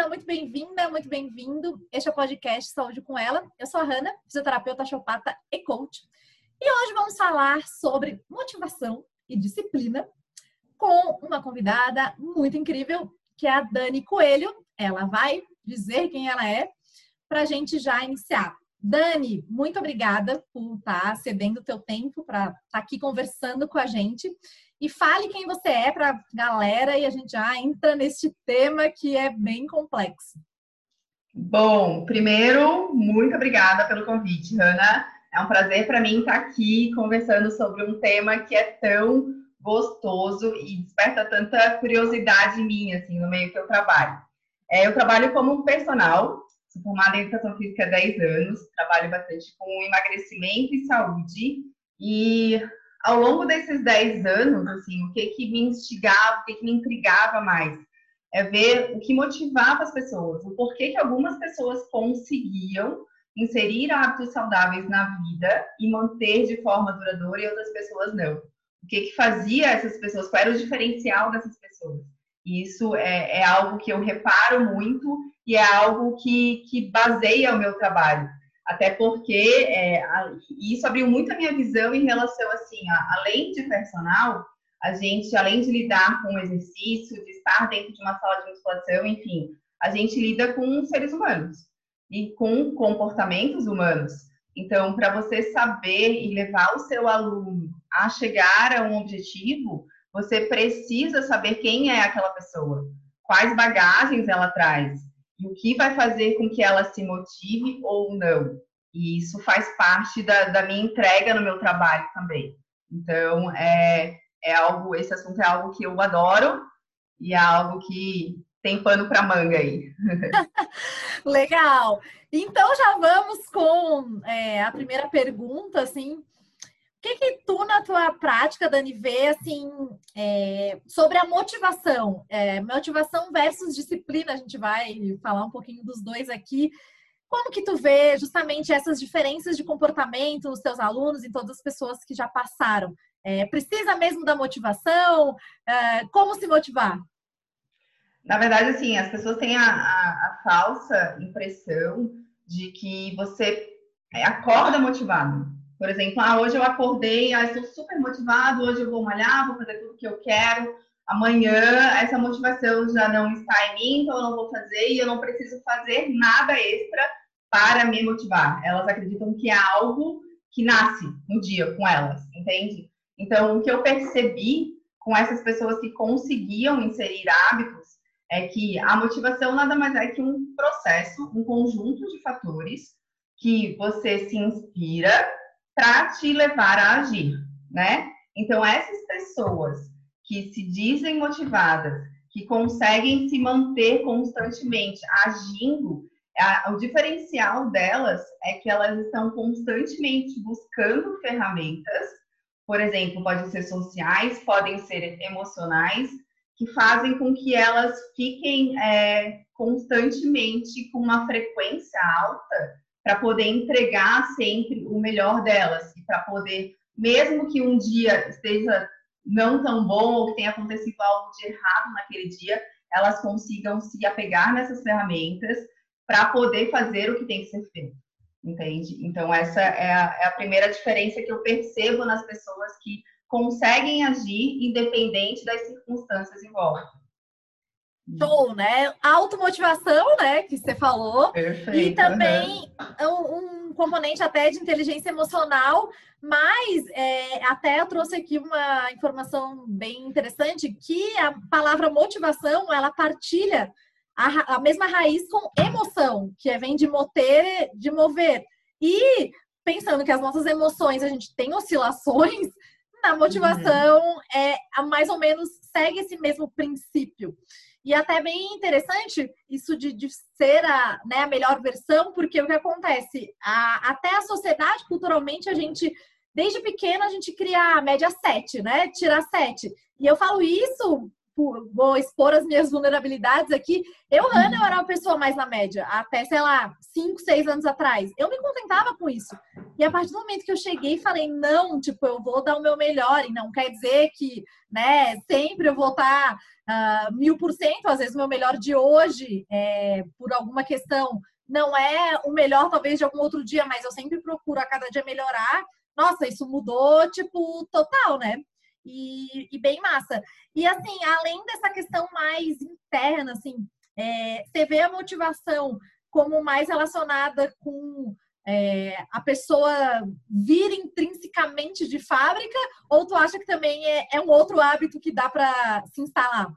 seja muito bem-vinda, muito bem-vindo. Este é o podcast Saúde com Ela. Eu sou a Hanna, fisioterapeuta, chopata e coach. E hoje vamos falar sobre motivação e disciplina com uma convidada muito incrível, que é a Dani Coelho. Ela vai dizer quem ela é para a gente já iniciar. Dani, muito obrigada por estar tá cedendo o teu tempo para estar tá aqui conversando com a gente. E fale quem você é para a galera e a gente já entra neste tema que é bem complexo. Bom, primeiro, muito obrigada pelo convite, Hanna. É um prazer para mim estar aqui conversando sobre um tema que é tão gostoso e desperta tanta curiosidade minha, assim, no meio que eu trabalho. É, eu trabalho como personal, sou formada em Educação Física há 10 anos, trabalho bastante com emagrecimento e saúde, e ao longo desses 10 anos, assim, o que que me instigava, o que que me intrigava mais? É ver o que motivava as pessoas, o porquê que algumas pessoas conseguiam inserir hábitos saudáveis na vida e manter de forma duradoura e outras pessoas não. O que que fazia essas pessoas, qual era o diferencial dessas pessoas? E isso é, é algo que eu reparo muito e é algo que, que baseia o meu trabalho até porque é, a, isso abriu muito a minha visão em relação assim, a, além de personal, a gente, além de lidar com o exercício, de estar dentro de uma sala de musculação, enfim, a gente lida com seres humanos e com comportamentos humanos. Então, para você saber e levar o seu aluno a chegar a um objetivo, você precisa saber quem é aquela pessoa, quais bagagens ela traz, e o que vai fazer com que ela se motive ou não. E isso faz parte da, da minha entrega no meu trabalho também. Então, é, é algo, esse assunto é algo que eu adoro e é algo que tem pano para manga aí. Legal. Então já vamos com é, a primeira pergunta, assim, o que, que tu, na tua prática, Dani, vê assim, é, sobre a motivação? É, motivação versus disciplina, a gente vai falar um pouquinho dos dois aqui. Como que tu vê justamente essas diferenças de comportamento nos teus alunos e todas as pessoas que já passaram? É, precisa mesmo da motivação? É, como se motivar? Na verdade, assim, as pessoas têm a, a, a falsa impressão de que você acorda motivado por exemplo, ah, hoje eu acordei, ah, estou super motivado, hoje eu vou malhar, vou fazer tudo que eu quero. Amanhã essa motivação já não está em mim, então eu não vou fazer e eu não preciso fazer nada extra para me motivar. Elas acreditam que é algo que nasce no dia com elas, entende? Então, o que eu percebi com essas pessoas que conseguiam inserir hábitos é que a motivação nada mais é que um processo, um conjunto de fatores que você se inspira para te levar a agir, né? Então, essas pessoas que se dizem motivadas, que conseguem se manter constantemente agindo, a, o diferencial delas é que elas estão constantemente buscando ferramentas, por exemplo, podem ser sociais, podem ser emocionais, que fazem com que elas fiquem é, constantemente com uma frequência alta para poder entregar sempre o melhor delas e para poder, mesmo que um dia esteja não tão bom ou que tenha acontecido algo de errado naquele dia, elas consigam se apegar nessas ferramentas para poder fazer o que tem que ser feito. Entende? Então, essa é a, é a primeira diferença que eu percebo nas pessoas que conseguem agir independente das circunstâncias em volta. Show, né? Automotivação, né? Que você falou. Perfeito. E também um, um componente até de inteligência emocional, mas é, até eu trouxe aqui uma informação bem interessante que a palavra motivação ela partilha a, a mesma raiz com emoção, que é, vem de mover, de mover. E pensando que as nossas emoções a gente tem oscilações, na motivação uhum. é mais ou menos segue esse mesmo princípio. E até bem interessante isso de, de ser a, né, a melhor versão, porque o que acontece? A, até a sociedade, culturalmente, a gente, desde pequena, a gente cria a média 7, né? Tirar 7. E eu falo isso vou expor as minhas vulnerabilidades aqui. Eu, Ana, eu era uma pessoa mais na média, até, sei lá, 5, 6 anos atrás. Eu me contentava com isso. E a partir do momento que eu cheguei e falei, não, tipo, eu vou dar o meu melhor, e não quer dizer que, né, sempre eu vou estar uh, mil por cento, às vezes meu melhor de hoje, é, por alguma questão, não é o melhor, talvez, de algum outro dia, mas eu sempre procuro a cada dia melhorar. Nossa, isso mudou, tipo, total, né? E, e, bem massa. E assim, além dessa questão mais interna, assim, é, você vê a motivação como mais relacionada com é, a pessoa vir intrinsecamente de fábrica, ou tu acha que também é, é um outro hábito que dá para se instalar?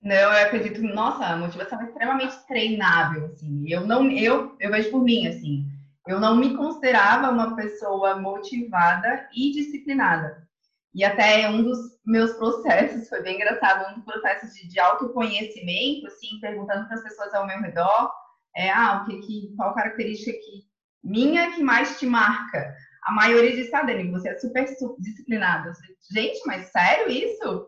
Não, eu acredito, nossa, a motivação é extremamente treinável, assim. Eu não, eu, eu vejo por mim, assim. Eu não me considerava uma pessoa motivada e disciplinada. E até um dos meus processos, foi bem engraçado, um dos processos de, de autoconhecimento, assim, perguntando para as pessoas ao meu redor, é, ah, o que, que, qual característica que minha que mais te marca? A maioria disse, ah, Dani, você é super, disciplinada. Gente, mas sério isso?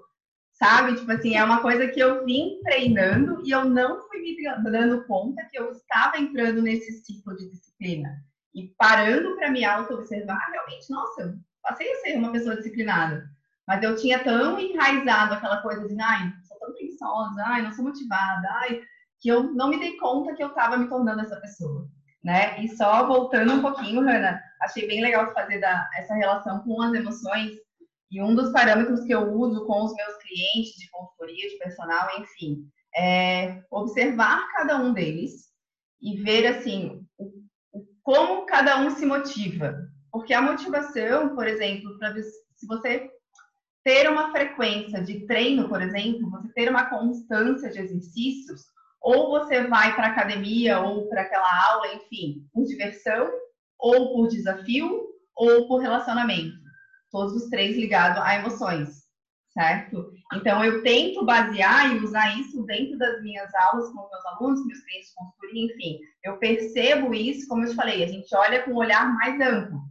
Sabe? Tipo assim, é uma coisa que eu vim treinando e eu não fui me dando conta que eu estava entrando nesse ciclo de disciplina. E parando para me auto-observar, realmente, nossa, passei a ser uma pessoa disciplinada. Mas eu tinha tão enraizado aquela coisa de, ai, sou tão preguiçosa, ai, não sou motivada, ai, que eu não me dei conta que eu estava me tornando essa pessoa, né? E só voltando um pouquinho, Hanna, achei bem legal fazer da, essa relação com as emoções. E um dos parâmetros que eu uso com os meus clientes de consultoria, de personal, enfim, é observar cada um deles e ver, assim, o, o, como cada um se motiva, porque a motivação, por exemplo, para se você ter uma frequência de treino, por exemplo, você ter uma constância de exercícios, ou você vai para academia ou para aquela aula, enfim, por diversão, ou por desafio, ou por relacionamento. Todos os três ligados a emoções, certo? Então, eu tento basear e usar isso dentro das minhas aulas com meus alunos, meus clientes de consultoria, enfim. Eu percebo isso, como eu te falei, a gente olha com um olhar mais amplo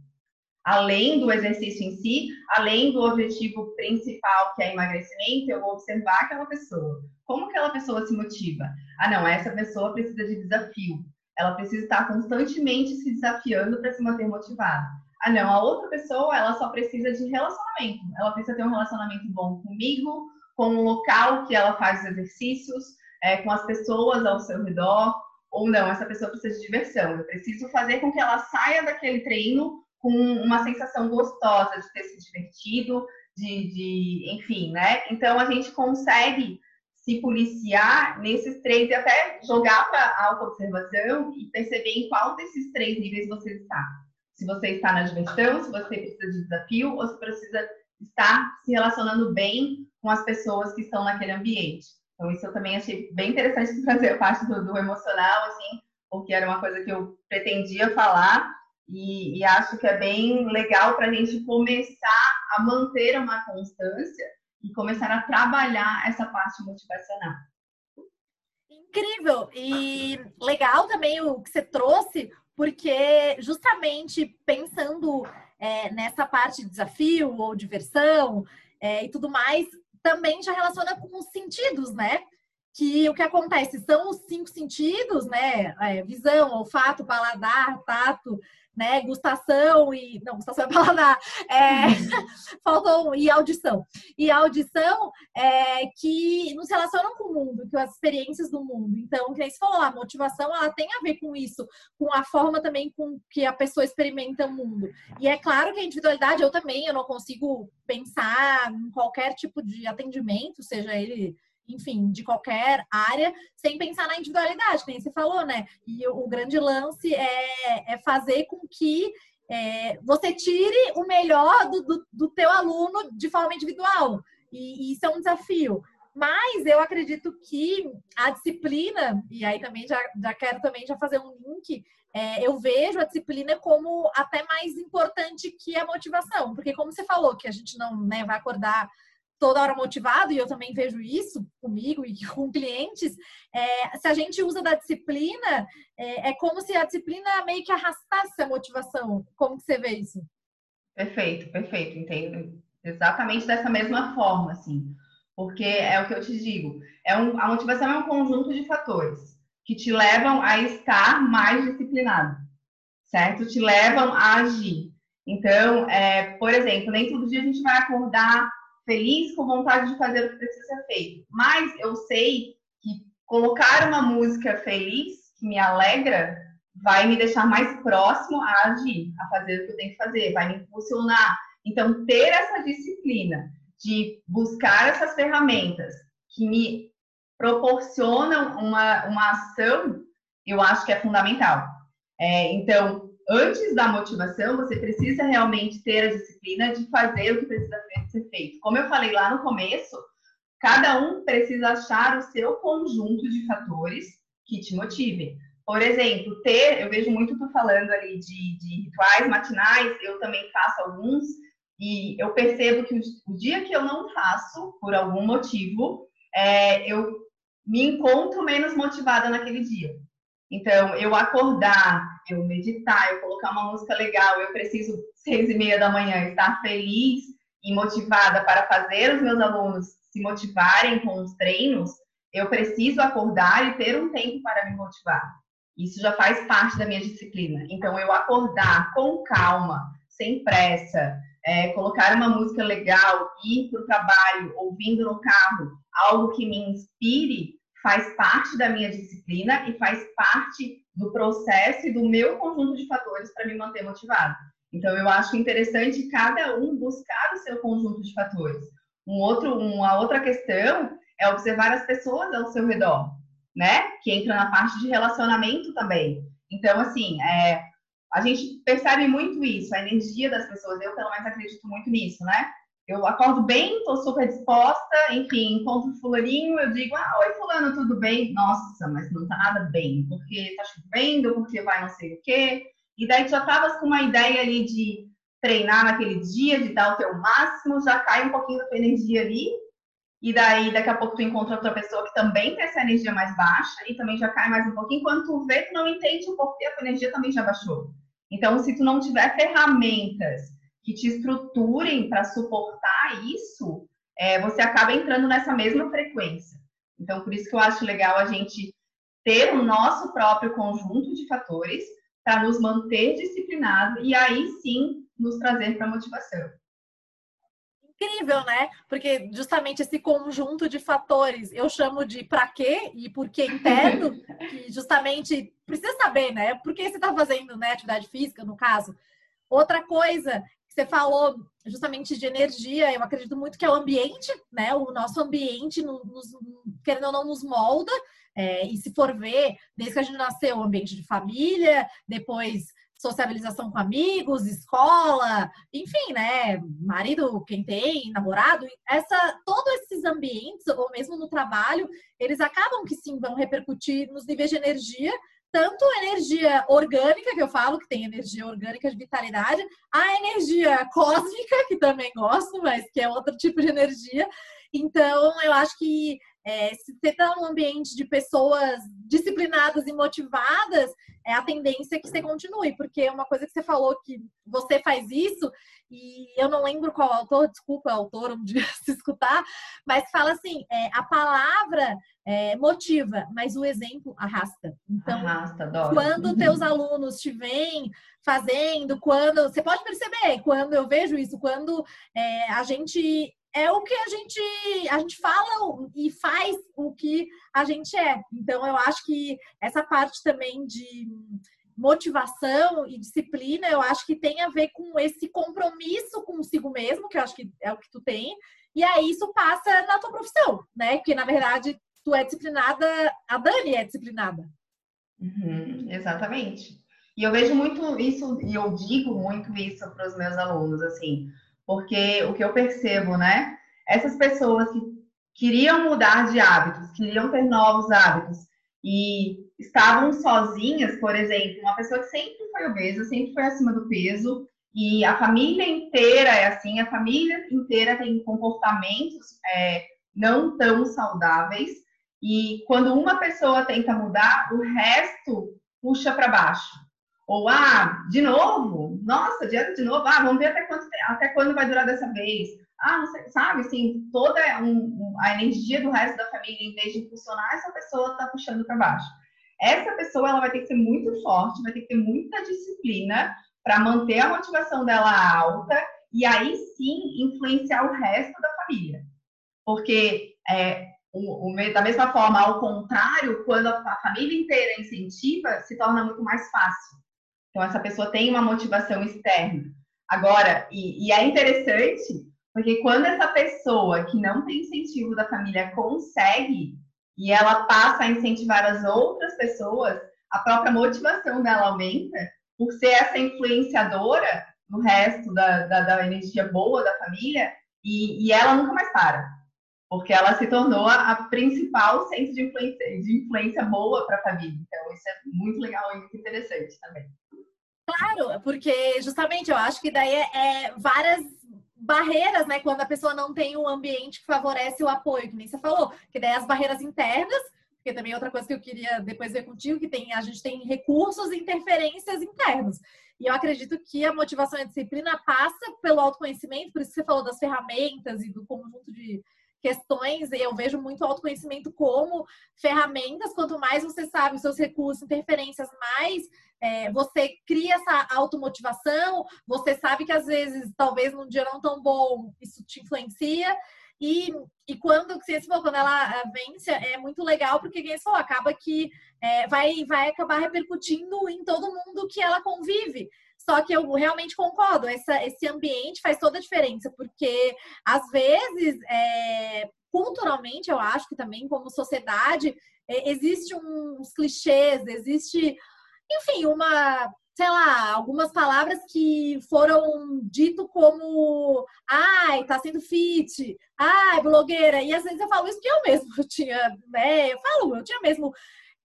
além do exercício em si, além do objetivo principal, que é emagrecimento, eu vou observar aquela pessoa. Como aquela pessoa se motiva? Ah, não, essa pessoa precisa de desafio. Ela precisa estar constantemente se desafiando para se manter motivada. Ah, não, a outra pessoa, ela só precisa de relacionamento. Ela precisa ter um relacionamento bom comigo, com o local que ela faz os exercícios, é, com as pessoas ao seu redor. Ou não, essa pessoa precisa de diversão. Eu preciso fazer com que ela saia daquele treino com uma sensação gostosa de ter se divertido, de, de, enfim, né? Então a gente consegue se policiar nesses três e até jogar para a autoobservação e perceber em qual desses três níveis você está. Se você está na diversão, se você precisa de desafio ou se precisa estar se relacionando bem com as pessoas que estão naquele ambiente. Então, isso eu também achei bem interessante trazer a parte do, do emocional, assim, porque era uma coisa que eu pretendia falar e, e acho que é bem legal para a gente começar a manter uma constância e começar a trabalhar essa parte motivacional. Incrível! E legal também o que você trouxe, porque justamente pensando é, nessa parte de desafio ou diversão é, e tudo mais, também já relaciona com os sentidos, né? Que o que acontece são os cinco sentidos, né? É, visão, olfato, paladar, tato, né? Gustação e. Não, gustação é paladar. É, faltou e audição. E audição é que nos relacionam com o mundo, com as experiências do mundo. Então, que nem você falou, a motivação ela tem a ver com isso, com a forma também com que a pessoa experimenta o mundo. E é claro que a individualidade, eu também, eu não consigo pensar em qualquer tipo de atendimento, seja ele enfim, de qualquer área, sem pensar na individualidade, nem você falou, né? E o, o grande lance é, é, fazer com que é, você tire o melhor do, do, do, teu aluno de forma individual. E, e isso é um desafio. Mas eu acredito que a disciplina, e aí também já, já quero também já fazer um link, é, eu vejo a disciplina como até mais importante que a motivação. Porque como você falou, que a gente não né, vai acordar toda hora motivado, e eu também vejo isso comigo e com clientes, é, se a gente usa da disciplina, é, é, como se a disciplina meio que arrastasse a motivação. Como que você vê isso? Perfeito, perfeito, entendo. Exatamente dessa mesma forma, assim. porque é o que eu te digo. É um, a motivação é um conjunto de fatores que te levam a estar mais disciplinado, certo? Te levam a agir. Então, é, por exemplo, nem todo dia a gente vai acordar feliz, com vontade de fazer o que precisa ser feito. Mas eu sei que colocar uma música feliz, que me alegra, vai me deixar mais próximo a agir, a fazer o que eu tenho que fazer, vai me impulsionar. Então, ter essa disciplina de buscar essas ferramentas que me proporcionam uma, uma ação, eu acho que é fundamental. É, então, antes da motivação, você precisa realmente ter a disciplina de fazer o que precisa ser feito. Como eu falei lá no começo, cada um precisa achar o seu conjunto de fatores que te motivem. Por exemplo, ter, eu vejo muito tu falando ali de, de rituais matinais, eu também faço alguns, e eu percebo que o, dia que eu não faço, por algum motivo, é, eu me encontro menos motivada naquele dia. Então, eu acordar, eu meditar, eu colocar uma música legal, eu preciso, seis e meia da manhã, estar feliz e motivada para fazer os meus alunos se motivarem com os treinos, eu preciso acordar e ter um tempo para me motivar. Isso já faz parte da minha disciplina. Então, eu acordar com calma, sem pressa, é, colocar uma música legal, ir para o trabalho, ouvindo no carro, algo que me inspire, faz parte da minha disciplina e faz parte do processo e do meu conjunto de fatores para me manter motivado. Então, eu acho interessante cada um buscar o seu conjunto de fatores. Um outro, uma outra questão é observar as pessoas ao seu redor, né? Que entra na parte de relacionamento também. Então, assim, é, a gente percebe muito isso, a energia das pessoas. Eu, pelo menos, acredito muito nisso, né? Eu acordo bem, estou super disposta, enfim, encontro fulaninho, eu digo, ah, oi fulano, tudo bem? Nossa, mas não tá nada bem, porque tá chovendo, porque vai não sei o quê. E daí já tavas com uma ideia ali de treinar naquele dia, de dar o teu máximo, já cai um pouquinho da tua energia ali, e daí daqui a pouco tu encontra outra pessoa que também tem essa energia mais baixa e também já cai mais um pouquinho. Quando tu vê, tu não entende o porquê a tua energia também já baixou. Então, se tu não tiver ferramentas que te estruturem para suportar isso, é, você acaba entrando nessa mesma frequência. Então, por isso que eu acho legal a gente ter o nosso próprio conjunto de fatores para nos manter disciplinados e aí sim nos trazer para a motivação incrível, né? Porque justamente esse conjunto de fatores eu chamo de para quê e por que interno, que justamente precisa saber, né? Por que você está fazendo né, atividade física, no caso. Outra coisa você falou justamente de energia, eu acredito muito que é o ambiente, né? O nosso ambiente, nos, querendo ou não, nos molda. É, e se for ver, desde que a gente nasceu, o ambiente de família, depois sociabilização com amigos, escola, enfim, né? Marido, quem tem, namorado, essa, todos esses ambientes, ou mesmo no trabalho, eles acabam que sim vão repercutir nos níveis de energia, tanto energia orgânica, que eu falo, que tem energia orgânica de vitalidade, a energia cósmica, que também gosto, mas que é outro tipo de energia. Então, eu acho que é, se você está num ambiente de pessoas disciplinadas e motivadas, é a tendência que você continue, porque é uma coisa que você falou que você faz isso, e eu não lembro qual autor, desculpa, autor, um dia se escutar, mas fala assim: é, a palavra é, motiva, mas o exemplo arrasta. Então, arrasta, quando teus alunos te veem fazendo, quando você pode perceber, quando eu vejo isso, quando é, a gente é o que a gente a gente fala e faz o que a gente é. Então eu acho que essa parte também de motivação e disciplina, eu acho que tem a ver com esse compromisso consigo mesmo, que eu acho que é o que tu tem, e aí isso passa na tua profissão, né? Porque na verdade tu é disciplinada, a Dani é disciplinada. Uhum, exatamente. E eu vejo muito isso, e eu digo muito isso para os meus alunos, assim, porque o que eu percebo, né? Essas pessoas que queriam mudar de hábitos, queriam ter novos hábitos e estavam sozinhas, por exemplo, uma pessoa que sempre foi obesa, sempre foi acima do peso e a família inteira é assim, a família inteira tem comportamentos é, não tão saudáveis e quando uma pessoa tenta mudar, o resto puxa para baixo. Ou, ah, de novo? Nossa, dieta de novo? Ah, vamos ver até, quanto, até quando vai durar dessa vez. ah, sei, sabe, assim, toda um, a energia do resto da família, em vez de funcionar, essa pessoa está puxando para baixo. Essa pessoa ela vai ter que ser muito forte, vai ter que ter muita disciplina para manter a motivação dela alta e aí sim influenciar o resto da família. Porque é, o, o, da mesma forma, ao contrário, quando a, a família inteira incentiva, se torna muito mais fácil. Então, essa pessoa tem uma motivação externa. Agora, e, e é interessante, porque quando essa pessoa que não tem incentivo da família consegue e ela passa a incentivar as outras pessoas, a própria motivação dela aumenta por ser essa influenciadora no resto da, da, da energia boa da família e, e, ela nunca mais para, porque ela se tornou a, principal centro de influência, de influência boa para a família. Então, isso é muito legal e muito interessante também. Claro, porque justamente eu acho que daí é, é várias barreiras, né? Quando a pessoa não tem um ambiente que favorece o apoio, que nem você falou, que daí as barreiras internas, porque também é outra coisa que eu queria depois ver contigo, que tem, a gente tem recursos e interferências internos. E eu acredito que a motivação e a disciplina passa pelo autoconhecimento, por isso que você falou das ferramentas e do conjunto de questões, eu vejo muito autoconhecimento como ferramentas, quanto mais você sabe os seus recursos, interferências, mais é, você cria essa automotivação, você sabe que às vezes, talvez num dia não tão bom, isso te influencia. E, e quando, você falou, quando ela vence, é muito legal, porque quem falou, acaba que é, vai, vai acabar repercutindo em todo mundo que ela convive. Só que eu realmente concordo, essa, esse ambiente faz toda a diferença, porque às vezes, é, culturalmente, eu acho que também, como sociedade, é, existe uns clichês, existe enfim, uma, sei lá, algumas palavras que foram dito como ai, tá sendo fit, ai, blogueira. E às vezes eu falo isso que eu mesmo tinha, né? Eu falo, eu tinha mesmo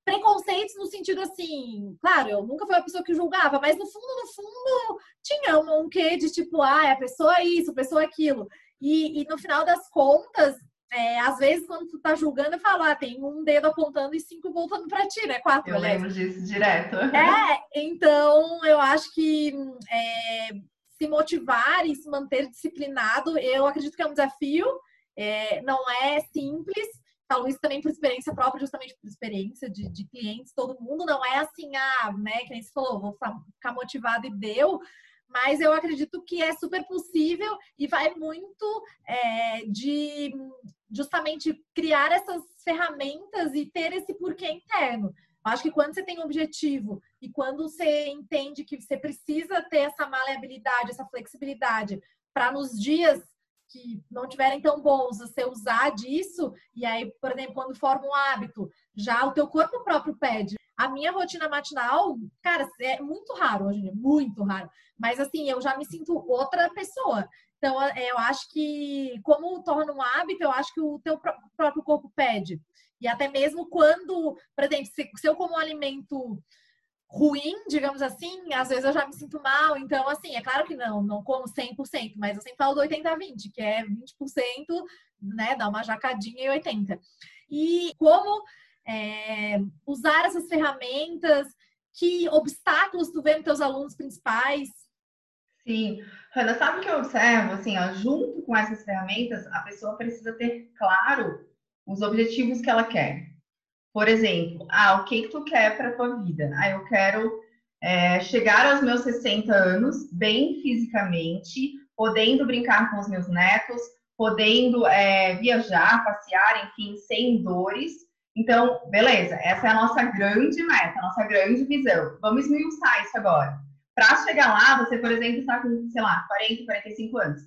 preconceitos no sentido assim, claro, eu nunca fui uma pessoa que julgava, mas no fundo, no fundo, tinha um, quê de tipo, ah, a pessoa é isso, a pessoa é aquilo. E, e no final das contas, é, às vezes, quando tu tá julgando, eu falo, ah, tem um dedo apontando e cinco voltando para ti, né? Quatro, Eu aliás. lembro disso direto. É, então eu acho que é, se motivar e se manter disciplinado, eu acredito que é um desafio, é, não é simples. Falo isso também por experiência própria, justamente por experiência de, de clientes, todo mundo não é assim, ah, né, que nem você falou, vou ficar motivado e deu, mas eu acredito que é super possível e vai muito é, de justamente criar essas ferramentas e ter esse porquê interno. Acho que quando você tem um objetivo e quando você entende que você precisa ter essa maleabilidade, essa flexibilidade para nos dias que não tiverem tão bons, você usar disso, e aí, por exemplo, quando forma um hábito, já o teu corpo próprio pede. A minha rotina matinal, cara, é muito raro hoje muito raro. Mas assim, eu já me sinto outra pessoa. Então, é, eu acho que, como torna um hábito, eu acho que o teu próprio corpo pede. E até mesmo quando, por exemplo, se, eu como um alimento ruim, digamos assim, às vezes eu já me sinto mal. Então, assim, é claro que não, não como 100%, mas eu sempre falo do 80-20, que é 20%, né, dá uma jacadinha e 80%. E como é, usar essas ferramentas, que obstáculos tu vê nos teus alunos principais? Sim, Hanna, sabe o que eu observo? Assim, ó, junto com essas ferramentas, a pessoa precisa ter claro os objetivos que ela quer. Por exemplo, ah, o que, que tu quer para a tua vida? Ah, eu quero é, chegar aos meus 60 anos bem fisicamente, podendo brincar com os meus netos, podendo é, viajar, passear, enfim, sem dores. Então, beleza, essa é a nossa grande meta, a nossa grande visão. Vamos esmiuçar isso agora. Para chegar lá, você, por exemplo, está com, sei lá, 40, 45 anos.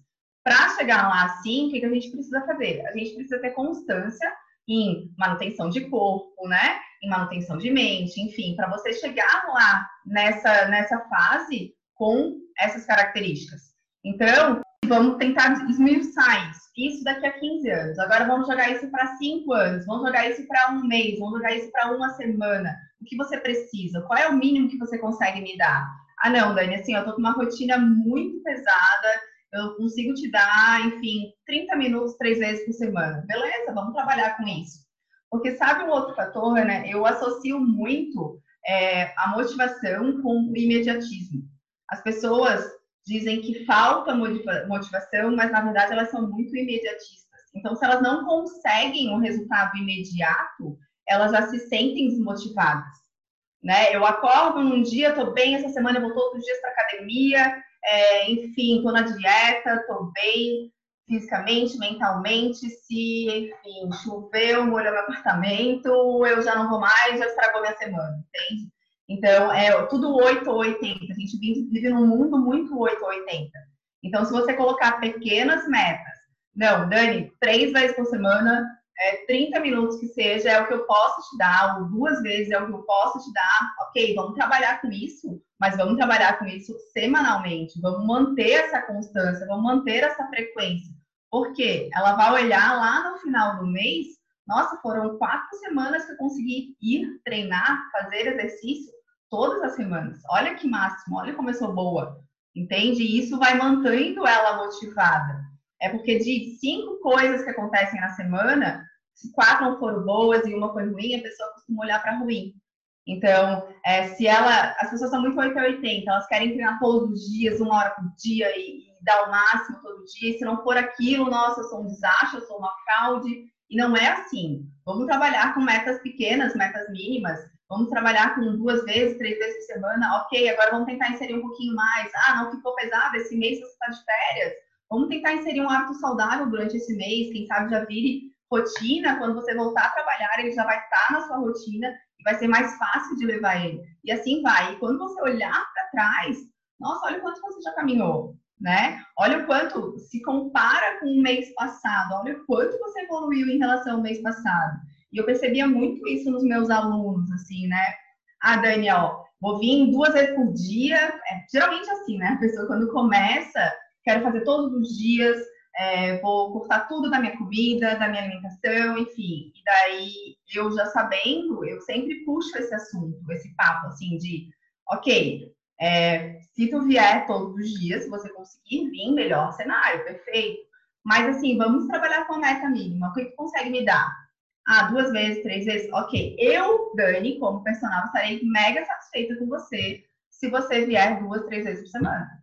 Para chegar lá assim, o que, que a gente precisa fazer? A gente precisa ter constância em manutenção de corpo, né? Em manutenção de mente, enfim, para você chegar lá nessa, nessa fase com essas características. Então, vamos tentar esmiuçar isso. Isso daqui a 15 anos. Agora vamos jogar isso para 5 anos. Vamos jogar isso para um mês. Vamos jogar isso para uma semana. O que você precisa? Qual é o mínimo que você consegue me dar? Ah, não, Dani, assim, eu tô com uma rotina muito pesada, eu consigo te dar, enfim, 30 minutos três vezes por semana. Beleza, vamos trabalhar com isso. Porque sabe um outro fator, né? Eu associo muito é, a motivação com o imediatismo. As pessoas dizem que falta motivação, mas na verdade elas são muito imediatistas. Então, se elas não conseguem um resultado imediato, elas já se sentem desmotivadas. Né? Eu acordo num dia, estou bem, essa semana eu vou todos os dias para academia, é, enfim, estou na dieta, estou bem fisicamente, mentalmente. Se, enfim, choveu, molhou meu apartamento, eu já não vou mais, já estragou minha semana, entende? Então, é tudo 8 ou 80. A gente vive num mundo muito 8 ou 80. Então, se você colocar pequenas metas, não, Dani, três vezes por semana, é, 30 minutos que seja, é o que eu posso te dar, ou duas vezes é o que eu posso te dar. Ok, vamos trabalhar com isso, mas vamos trabalhar com isso semanalmente. Vamos manter essa constância, vamos manter essa frequência. Porque ela vai olhar lá no final do mês, nossa, foram quatro semanas que eu consegui ir treinar, fazer exercício todas as semanas. Olha que máximo, olha como eu sou boa. Entende? E isso vai mantendo ela motivada. É porque de cinco coisas que acontecem na semana, se quatro não foram boas e uma foi ruim, a pessoa costuma olhar para ruim. Então, é, se ela. As pessoas são muito 8 a 80, elas querem treinar todos os dias, uma hora por dia e, e dar o máximo todo dia. E se não for aquilo, nossa, eu sou um desastre, eu sou uma fraude. E não é assim. Vamos trabalhar com metas pequenas, metas mínimas. Vamos trabalhar com duas vezes, três vezes por semana. Ok, agora vamos tentar inserir um pouquinho mais. Ah, não ficou pesado, esse mês você está de férias. Vamos tentar inserir um hábito saudável durante esse mês. Quem sabe já vire rotina. Quando você voltar a trabalhar, ele já vai estar na sua rotina e vai ser mais fácil de levar ele. E assim vai. E quando você olhar para trás, nossa, olha o quanto você já caminhou. Né? Olha o quanto se compara com o mês passado, olha o quanto você evoluiu em relação ao mês passado. E eu percebia muito isso nos meus alunos, assim, né? Ah, Daniel, vou vir duas vezes por dia. É, geralmente assim, né? A pessoa quando começa, quero fazer todos os dias, é, vou cortar tudo da minha comida, da minha alimentação, enfim. E daí, eu já sabendo, eu sempre puxo esse assunto, esse papo, assim, de, ok, é, se tu vier todos os dias, se você conseguir vir, melhor cenário, perfeito. Mas, assim, vamos trabalhar com a meta mínima. O que tu consegue me dar? Ah, duas vezes, três vezes? Ok. Eu, Dani, como personal, estarei mega satisfeita com você se você vier duas, três vezes por semana.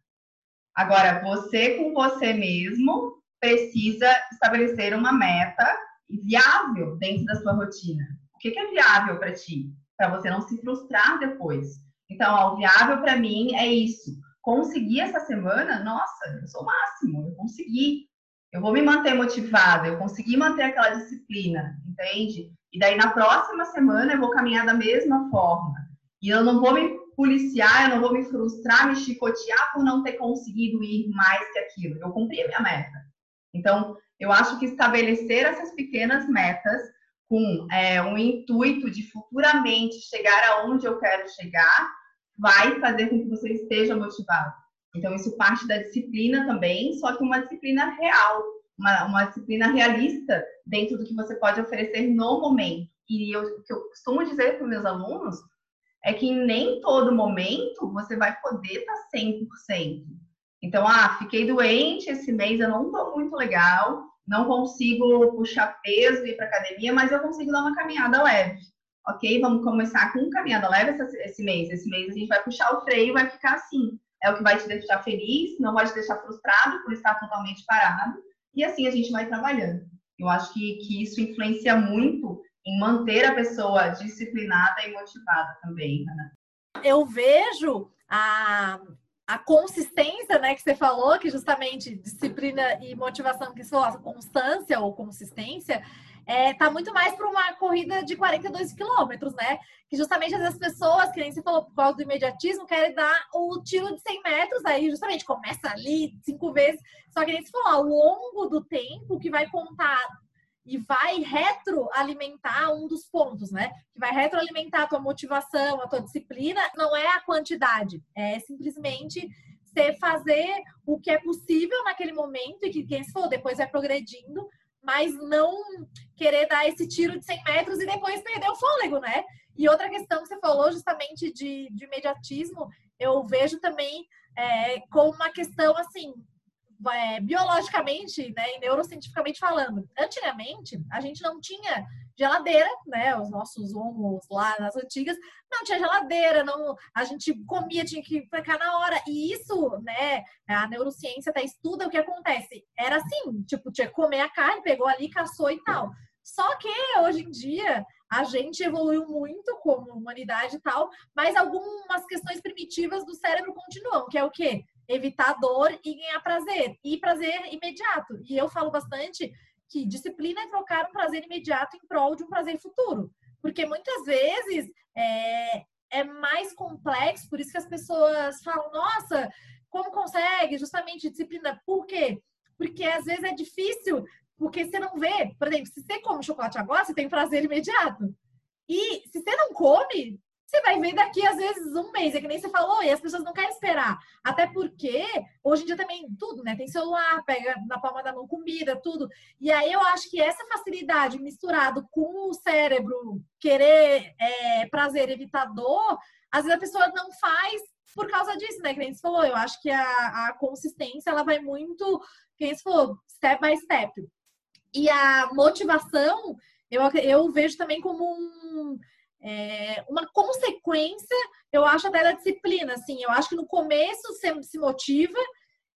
Agora, você com você mesmo precisa estabelecer uma meta viável dentro da sua rotina. O que é viável para ti? Para você não se frustrar depois. Então, ó, o viável para mim é isso. Conseguir essa semana, nossa, eu sou o máximo, eu consegui eu vou me manter motivada, eu consegui manter aquela disciplina, entende? E daí na próxima semana eu vou caminhar da mesma forma. E eu não vou me policiar, eu não vou me frustrar, me chicotear por não ter conseguido ir mais que aquilo. Eu cumpri a minha meta. Então, eu acho que estabelecer essas pequenas metas com é, um intuito de futuramente chegar aonde eu quero chegar, vai fazer com que você esteja motivado. Então, isso parte da disciplina também, só que uma disciplina real, uma, uma disciplina realista dentro do que você pode oferecer no momento. E eu, o que eu costumo dizer para os meus alunos é que nem todo momento você vai poder estar 100%. Então, ah, fiquei doente esse mês, eu não estou muito legal, não consigo puxar peso e ir para academia, mas eu consigo dar uma caminhada leve. Ok? Vamos começar com caminhada leve esse mês. Esse mês a gente vai puxar o freio e vai ficar assim é o que vai te deixar feliz, não vai te deixar frustrado por estar totalmente parado. E assim a gente vai trabalhando. Eu acho que, que isso influencia muito em manter a pessoa disciplinada e motivada também, Ana. Eu vejo a, a consistência, né, que você falou, que justamente disciplina e motivação, que são a constância ou consistência, é, tá muito mais para uma corrida de 42 quilômetros, né? Que justamente as pessoas, que nem você falou, por causa do imediatismo, querem dar o tiro de 100 metros, aí justamente começa ali cinco vezes. Só que nem você falou, ao longo do tempo que vai contar e vai retroalimentar um dos pontos, né? Que vai retroalimentar a tua motivação, a tua disciplina, não é a quantidade, é simplesmente você fazer o que é possível naquele momento e que quem for depois vai progredindo mas não querer dar esse tiro de 100 metros e depois perder o fôlego, né? E outra questão que você falou justamente de, de imediatismo, eu vejo também é, como uma questão assim, é, biologicamente, né, e neurocientificamente falando. Antigamente, a gente não tinha geladeira, né? Os nossos homos lá nas antigas não tinha geladeira, não, a gente comia, tinha que ficar na hora. E isso, né? A neurociência até estuda o que acontece. Era assim, tipo, tinha que comer a carne, pegou ali, caçou e tal. Só que hoje em dia a gente evoluiu muito como humanidade e tal, mas algumas questões primitivas do cérebro continuam, que é o quê? Evitar dor e ganhar prazer. E prazer imediato. E eu falo bastante que disciplina é trocar um prazer imediato em prol de um prazer futuro. Porque muitas vezes é, é mais complexo, por isso que as pessoas falam, nossa, como consegue? Justamente disciplina. Por quê? Porque às vezes é difícil, porque você não vê, por exemplo, se você come chocolate agora, você tem prazer imediato. E se você não come, você vai ver daqui, às vezes, um mês. É que nem você falou, e as pessoas não querem esperar. Até porque, hoje em dia também, tudo, né? Tem celular, pega na palma da mão comida, tudo. E aí eu acho que essa facilidade misturado com o cérebro querer é, prazer evitador, às vezes a pessoa não faz por causa disso, né? Que nem você falou. Eu acho que a, a consistência, ela vai muito, quem você falou, step by step. E a motivação, eu, eu vejo também como um é, uma consequência, eu acho, até da disciplina. Assim, eu acho que no começo você se motiva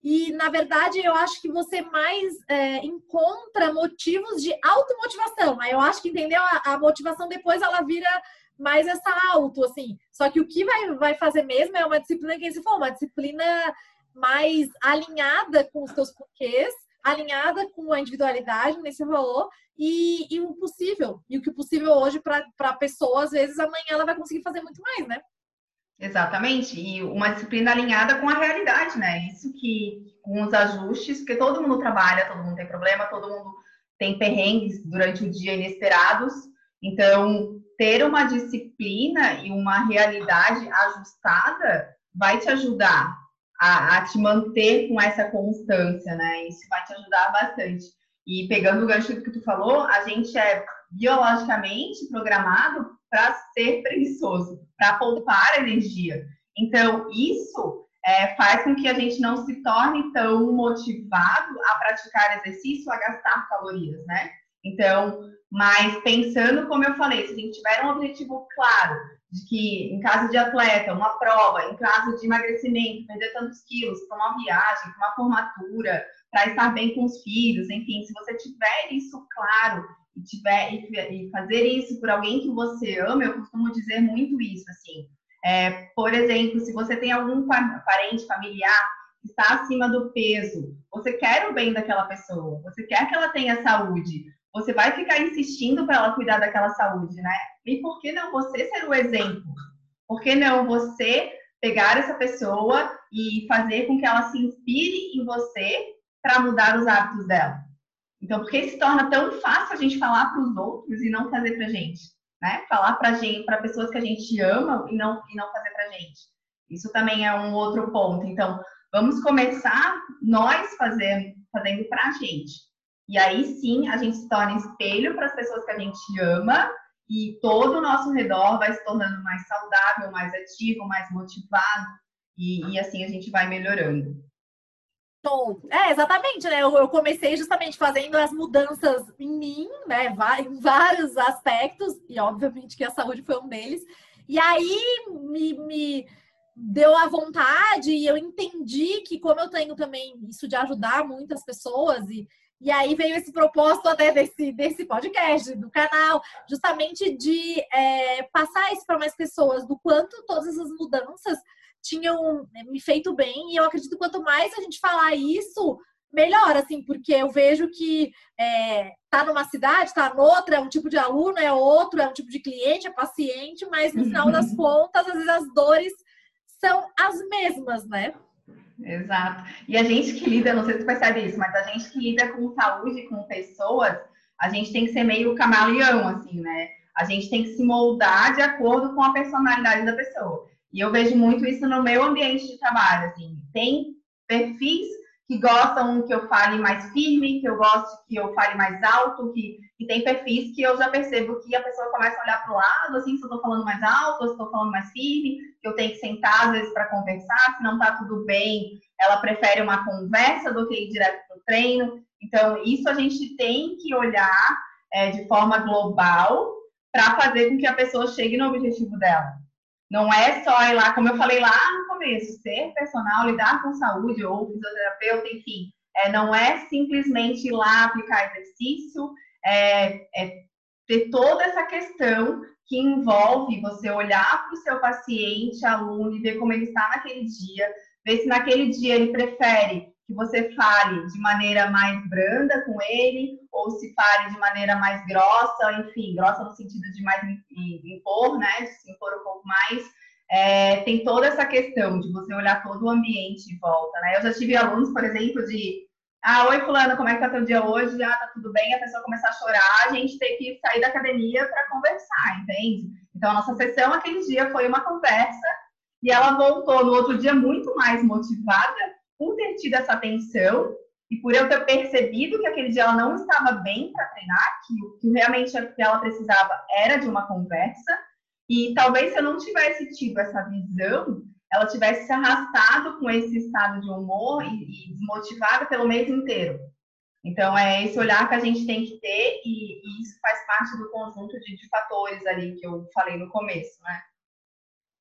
e, na verdade, eu acho que você mais é, encontra motivos de automotivação. Aí eu acho que, entendeu? A, a, motivação depois ela vira mais essa auto, assim. Só que o que vai, vai fazer mesmo é uma disciplina que se for, uma disciplina mais alinhada com os teus porquês, alinhada com a individualidade nesse valor e, e o possível. E o que possível hoje para a pessoa, às vezes, amanhã ela vai conseguir fazer muito mais, né? Exatamente. E uma disciplina alinhada com a realidade, né? Isso que, com os ajustes, porque todo mundo trabalha, todo mundo tem problema, todo mundo tem perrengues durante o dia inesperados. Então, ter uma disciplina e uma realidade ajustada vai te ajudar a, a te manter com essa constância, né? Isso vai te ajudar bastante. E pegando o gancho que tu falou, a gente é biologicamente programado para ser preguiçoso, para poupar energia. Então, isso é, faz com que a gente não se torne tão motivado a praticar exercício, a gastar calorias, né? Então, mas pensando, como eu falei, se a gente tiver um objetivo claro de que em caso de atleta, uma prova, em caso de emagrecimento, perder tantos quilos para uma viagem, para uma formatura, para estar bem com os filhos, enfim, se você tiver isso claro e tiver e, fazer isso por alguém que você ama, eu costumo dizer muito isso assim. É, por exemplo, se você tem algum parente familiar que está acima do peso, você quer o bem daquela pessoa, você quer que ela tenha saúde, você vai ficar insistindo para ela cuidar daquela saúde, né? E por que não você ser o exemplo? Por que não você pegar essa pessoa e fazer com que ela se inspire em você para mudar os hábitos dela. Então, por que se torna tão fácil a gente falar para os outros e não fazer para gente? Né? Falar para gente, para pessoas que a gente ama e não, e não fazer para gente. Isso também é um outro ponto. Então, vamos começar nós fazendo, fazendo para a gente. E aí sim a gente se torna espelho para as pessoas que a gente ama e todo o nosso redor vai se tornando mais saudável, mais ativo, mais motivado e, e assim a gente vai melhorando. É, exatamente, né? Eu, eu, comecei justamente fazendo as mudanças em mim, né? Em vários aspectos, e obviamente que a saúde foi um deles. E aí me, me deu a vontade e eu entendi que, como eu tenho também isso de ajudar muitas pessoas, e, e aí veio esse propósito até desse, desse podcast, do canal, justamente de é, passar isso para mais pessoas, do quanto todas essas mudanças tinham né, me feito bem. E eu acredito que quanto mais a gente falar isso, melhor, assim, porque eu vejo que é, tá numa cidade, tá noutra, é um tipo de aluno, é outro, é um tipo de cliente, é paciente, mas no final das uhum. contas, às vezes as dores são as mesmas, né? Exato. E a gente que lida, não sei se tu percebe isso, mas a gente que lida com saúde, com pessoas, a gente tem que ser meio camaleão, assim, né? A gente tem que se moldar de acordo com a personalidade da pessoa. E eu vejo muito isso no meu ambiente de trabalho, assim. Tem perfis que gostam que eu fale mais firme, que eu gosto que eu fale mais alto, que, que tem perfis que eu já percebo que a pessoa começa a olhar para o lado, assim, se eu estou falando mais alto, se estou falando mais firme, que eu tenho que sentar às vezes para conversar, se não está tudo bem, ela prefere uma conversa do que ir direto para o treino. Então, isso a gente tem que olhar é, de forma global para fazer com que a pessoa chegue no objetivo dela. Não é só ir lá, como eu falei lá no começo, ser personal, lidar com saúde ou fisioterapeuta, enfim, é, não é simplesmente ir lá aplicar exercício, é, é ter toda essa questão que envolve você olhar para o seu paciente, aluno, e ver como ele está naquele dia, ver se naquele dia ele prefere que você fale de maneira mais branda com ele, ou se fale de maneira mais grossa, enfim, grossa no sentido de mais impor, né? De se impor um pouco mais. É, tem toda essa questão de você olhar todo o ambiente em volta, né? Eu já tive alunos, por exemplo, de ah, oi fulano, como é que tá teu dia hoje? Ah, tá tudo bem, a pessoa começar a chorar, a gente tem que sair da academia para conversar, entende? Então a nossa sessão aquele dia foi uma conversa e ela voltou no outro dia muito mais motivada por ter tido essa atenção e por eu ter percebido que aquele dia ela não estava bem para treinar, que o que realmente ela precisava era de uma conversa, e talvez se eu não tivesse tido essa visão, ela tivesse se arrastado com esse estado de humor e, e desmotivada pelo mês inteiro. Então, é esse olhar que a gente tem que ter, e, e isso faz parte do conjunto de, de fatores ali que eu falei no começo, né?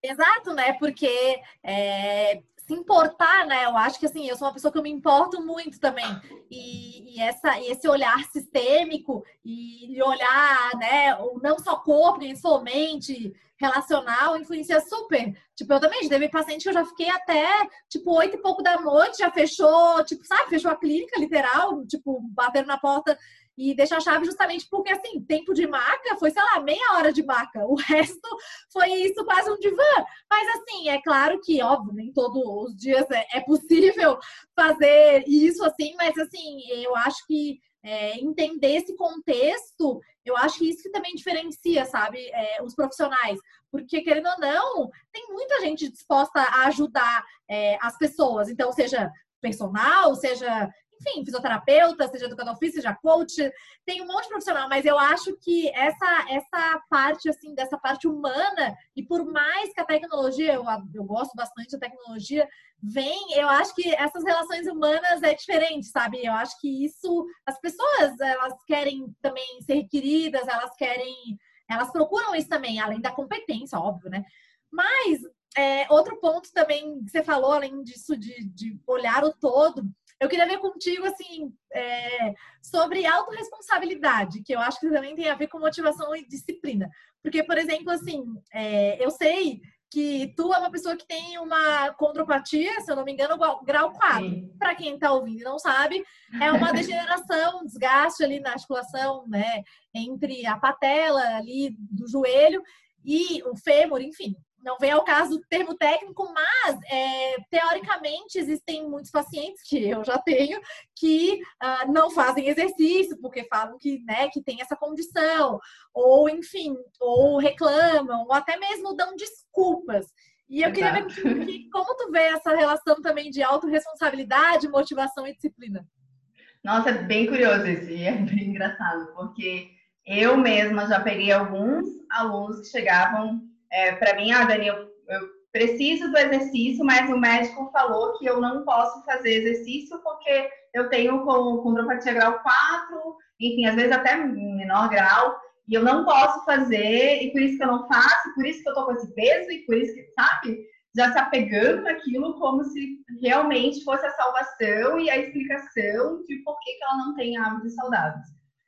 Exato, né? Porque é, se importar, né? Eu acho que assim, eu sou uma pessoa que eu me importo muito também. E, e essa, esse olhar sistêmico e, olhar, né, não só corpo, nem só mente, relacional, influencia super. Tipo, eu também teve paciente que eu já fiquei até, tipo, oito e pouco da noite, já fechou, tipo, sabe, fechou a clínica, literal, tipo, bateram na porta e deixa a chave justamente porque, assim, tempo de maca foi, sei lá, meia hora de maca. O resto foi isso, quase um divã. Mas, assim, é claro que, óbvio, nem todos os dias é, é possível fazer isso, assim, mas, assim, eu acho que é, entender esse contexto, eu acho que isso que também diferencia, sabe, é, os profissionais. Porque, querendo ou não, tem muita gente disposta a ajudar é, as pessoas. Então, seja personal, seja enfim, fisioterapeuta, seja educador físico, seja coach, tem um monte de profissional, mas eu acho que essa, essa parte, assim, dessa parte humana, e por mais que a tecnologia, eu, eu gosto bastante da tecnologia, vem, eu acho que essas relações humanas é diferente, sabe? Eu acho que isso, as pessoas, elas querem também ser queridas, elas querem, elas procuram isso também, além da competência, óbvio, né? Mas, é, outro ponto também que você falou, além disso, de, de olhar o todo, eu queria ver contigo, assim, é, sobre autorresponsabilidade, que eu acho que também tem a ver com motivação e disciplina. Porque, por exemplo, assim, é, eu sei que tu é uma pessoa que tem uma condropatia, se eu não me engano, grau 4. Para quem está ouvindo e não sabe, é uma degeneração, um desgaste ali na articulação, né, entre a patela ali do joelho e o fêmur, enfim não vem ao caso do termo técnico, mas é, teoricamente existem muitos pacientes que eu já tenho que uh, não fazem exercício porque falam que, né, que tem essa condição, ou enfim, ou reclamam, ou até mesmo dão desculpas. E eu Exato. queria ver que, como tu vê essa relação também de autorresponsabilidade, motivação e disciplina. Nossa, é bem curioso isso, e é bem engraçado, porque eu mesma já peguei alguns alunos que chegavam é, para mim, ah, Dani, eu, eu preciso do exercício, mas o médico falou que eu não posso fazer exercício porque eu tenho com, com grau 4, enfim, às vezes até menor grau, e eu não posso fazer, e por isso que eu não faço, por isso que eu tô com esse peso, e por isso que, sabe? Já se apegando naquilo como se realmente fosse a salvação e a explicação de por que, que ela não tem hábitos saudáveis.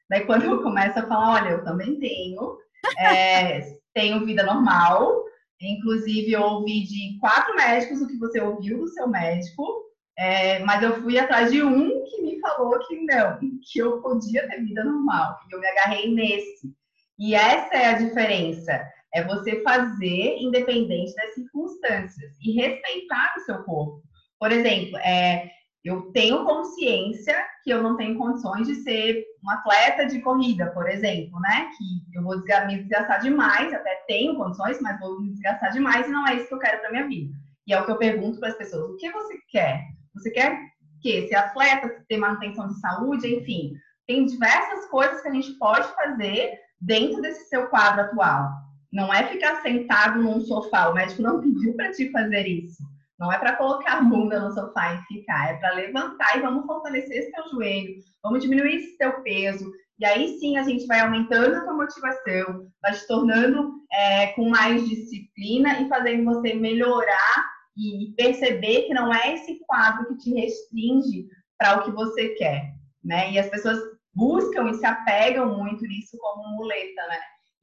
Daí quando eu começo a falar, olha, eu também tenho, é, tenho vida normal. Inclusive, eu ouvi de quatro médicos o que você ouviu do seu médico, é, mas eu fui atrás de um que me falou que não, que eu podia ter vida normal. E eu me agarrei nesse. E essa é a diferença. É você fazer independente das circunstâncias e respeitar o seu corpo. Por exemplo, é, eu tenho consciência que eu não tenho condições de ser um atleta de corrida, por exemplo, né? Que eu vou me desgastar demais, até tenho condições, mas vou me desgastar demais e não é isso que eu quero para minha vida. E é o que eu pergunto para as pessoas: o que você quer? Você quer que ser atleta, ter manutenção de saúde, enfim, tem diversas coisas que a gente pode fazer dentro desse seu quadro atual. Não é ficar sentado num sofá. O médico não pediu para te fazer isso. Não é para colocar a bunda no sofá e ficar, é para levantar e vamos fortalecer esse teu joelho, vamos diminuir esse teu peso. E aí sim a gente vai aumentando a sua motivação, vai te tornando é, com mais disciplina e fazendo você melhorar e perceber que não é esse quadro que te restringe para o que você quer, né? E as pessoas buscam e se apegam muito nisso como muleta, né?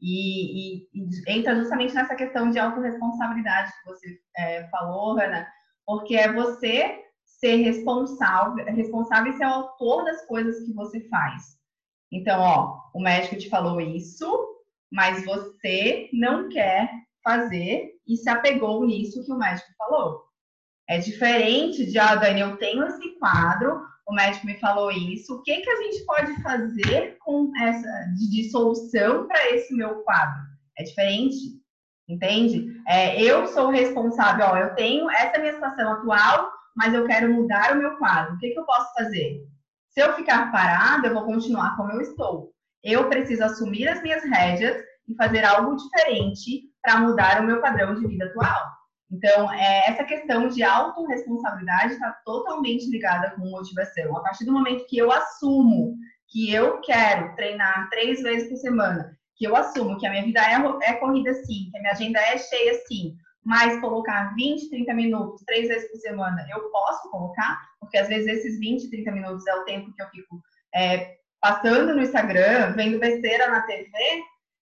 E, e, entra justamente nessa questão de autorresponsabilidade que você é, falou, Ana, porque é você ser responsável, responsável e ser autor das coisas que você faz. Então, ó, o médico te falou isso, mas você não quer fazer e se apegou nisso que o médico falou. É diferente de, ah, Dani, eu tenho esse quadro, o médico me falou isso, o que, que a gente pode fazer com essa de, solução para esse meu quadro? É diferente, entende? É, eu sou responsável, ó, eu tenho essa minha situação atual, mas eu quero mudar o meu quadro. O que, que eu posso fazer? Se eu ficar parado, eu vou continuar como eu estou. Eu preciso assumir as minhas rédeas e fazer algo diferente para mudar o meu padrão de vida atual. Então, é, essa questão de autorresponsabilidade está totalmente ligada com motivação. A partir do momento que eu assumo que eu quero treinar três vezes por semana, que eu assumo que a minha vida é, é corrida sim, que a minha agenda é cheia sim, mas colocar 20, 30 minutos, três vezes por semana, eu posso colocar, porque às vezes esses 20, 30 minutos é o tempo que eu fico é, passando no Instagram, vendo besteira na TV.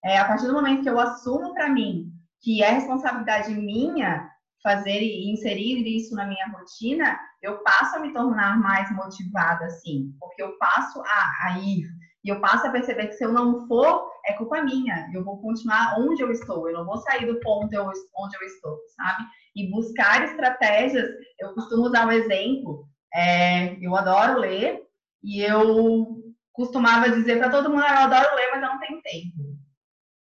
É, a partir do momento que eu assumo para mim que é responsabilidade minha fazer e inserir isso na minha rotina, eu passo a me tornar mais motivada, assim, porque eu passo a, a ir e eu passo a perceber que se eu não for, é culpa minha. Eu vou continuar onde eu estou. Eu não vou sair do ponto onde eu estou, sabe? E buscar estratégias. Eu costumo usar um exemplo. É, eu adoro ler e eu costumava dizer para todo mundo: ah, eu adoro ler, mas eu não tenho tempo.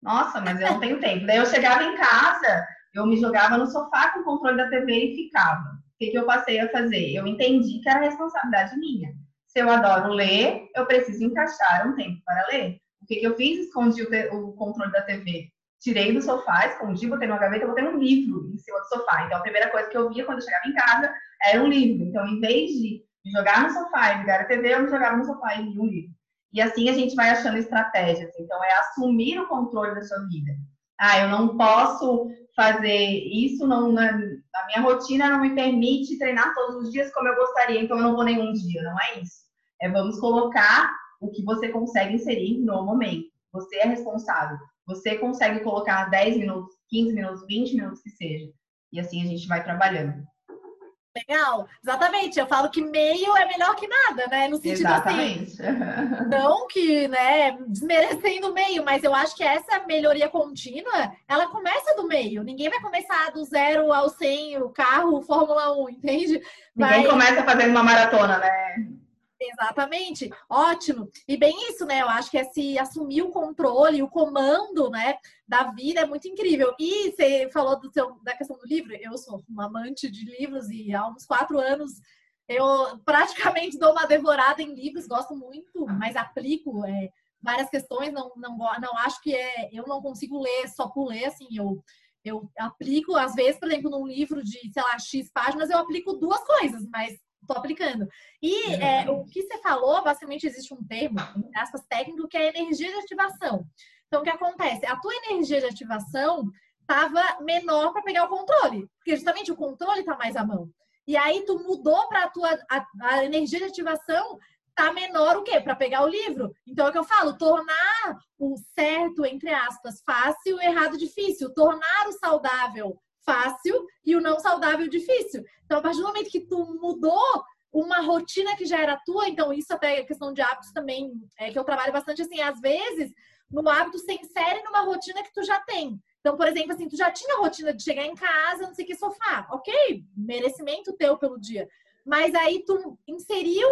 Nossa, mas eu não tenho tempo. Daí eu chegava em casa, eu me jogava no sofá com o controle da TV e ficava. O que, que eu passei a fazer? Eu entendi que era responsabilidade minha. Se eu adoro ler, eu preciso encaixar um tempo para ler. O que, que eu fiz? Escondi o, o controle da TV. Tirei do sofá, escondi, botei numa gaveta, botei um livro em cima do sofá. Então, a primeira coisa que eu via quando eu chegava em casa era um livro. Então, em vez de me jogar no sofá e ligar a TV, eu me jogava no sofá e lia um livro. E assim a gente vai achando estratégias. Então, é assumir o controle da sua vida. Ah, eu não posso fazer isso, não, na, a minha rotina não me permite treinar todos os dias como eu gostaria, então eu não vou nenhum dia, não é isso. É vamos colocar o que você consegue inserir no momento. Você é responsável. Você consegue colocar 10 minutos, 15 minutos, 20 minutos que seja. E assim a gente vai trabalhando. Legal, exatamente. Eu falo que meio é melhor que nada, né? No sentido assim, Exatamente. assim. Não que, né, desmerecendo o meio, mas eu acho que essa melhoria contínua, ela começa do meio. Ninguém vai começar do zero ao 100 o carro Fórmula 1, entende? Ninguém começa fazendo uma maratona, né? Exatamente, ótimo. E bem isso, né? Eu acho que é se assumir o controle, o comando, né, da vida é muito incrível. E você falou do seu, da questão do livro. Eu sou uma amante de livros e há uns quatro anos eu praticamente dou uma devorada em livros, gosto muito, mas aplico é, várias questões. Não, não, não acho que é. Eu não consigo ler só por ler, assim. Eu eu aplico, às vezes, por exemplo, num livro de, sei lá, X páginas, eu aplico duas coisas, mas estou aplicando. E é, o que você falou, basicamente existe um termo, aspas, técnico, que é energia de ativação. Então, o que acontece? A tua energia de ativação estava menor para pegar o controle, porque justamente o controle está mais à mão. E aí tu mudou para a tua a, a, energia de ativação tá menor o quê? Para pegar o livro. Então é o que eu falo, tornar o certo entre aspas fácil, o errado difícil, tornar o saudável fácil e o não saudável difícil. Então, a partir do momento que tu mudou uma rotina que já era tua, então isso até é questão de hábitos também, é que eu trabalho bastante assim, às vezes, no hábito se insere numa rotina que tu já tem. Então, por exemplo, assim, tu já tinha a rotina de chegar em casa, não sei que sofá. Ok, merecimento teu pelo dia. Mas aí tu inseriu,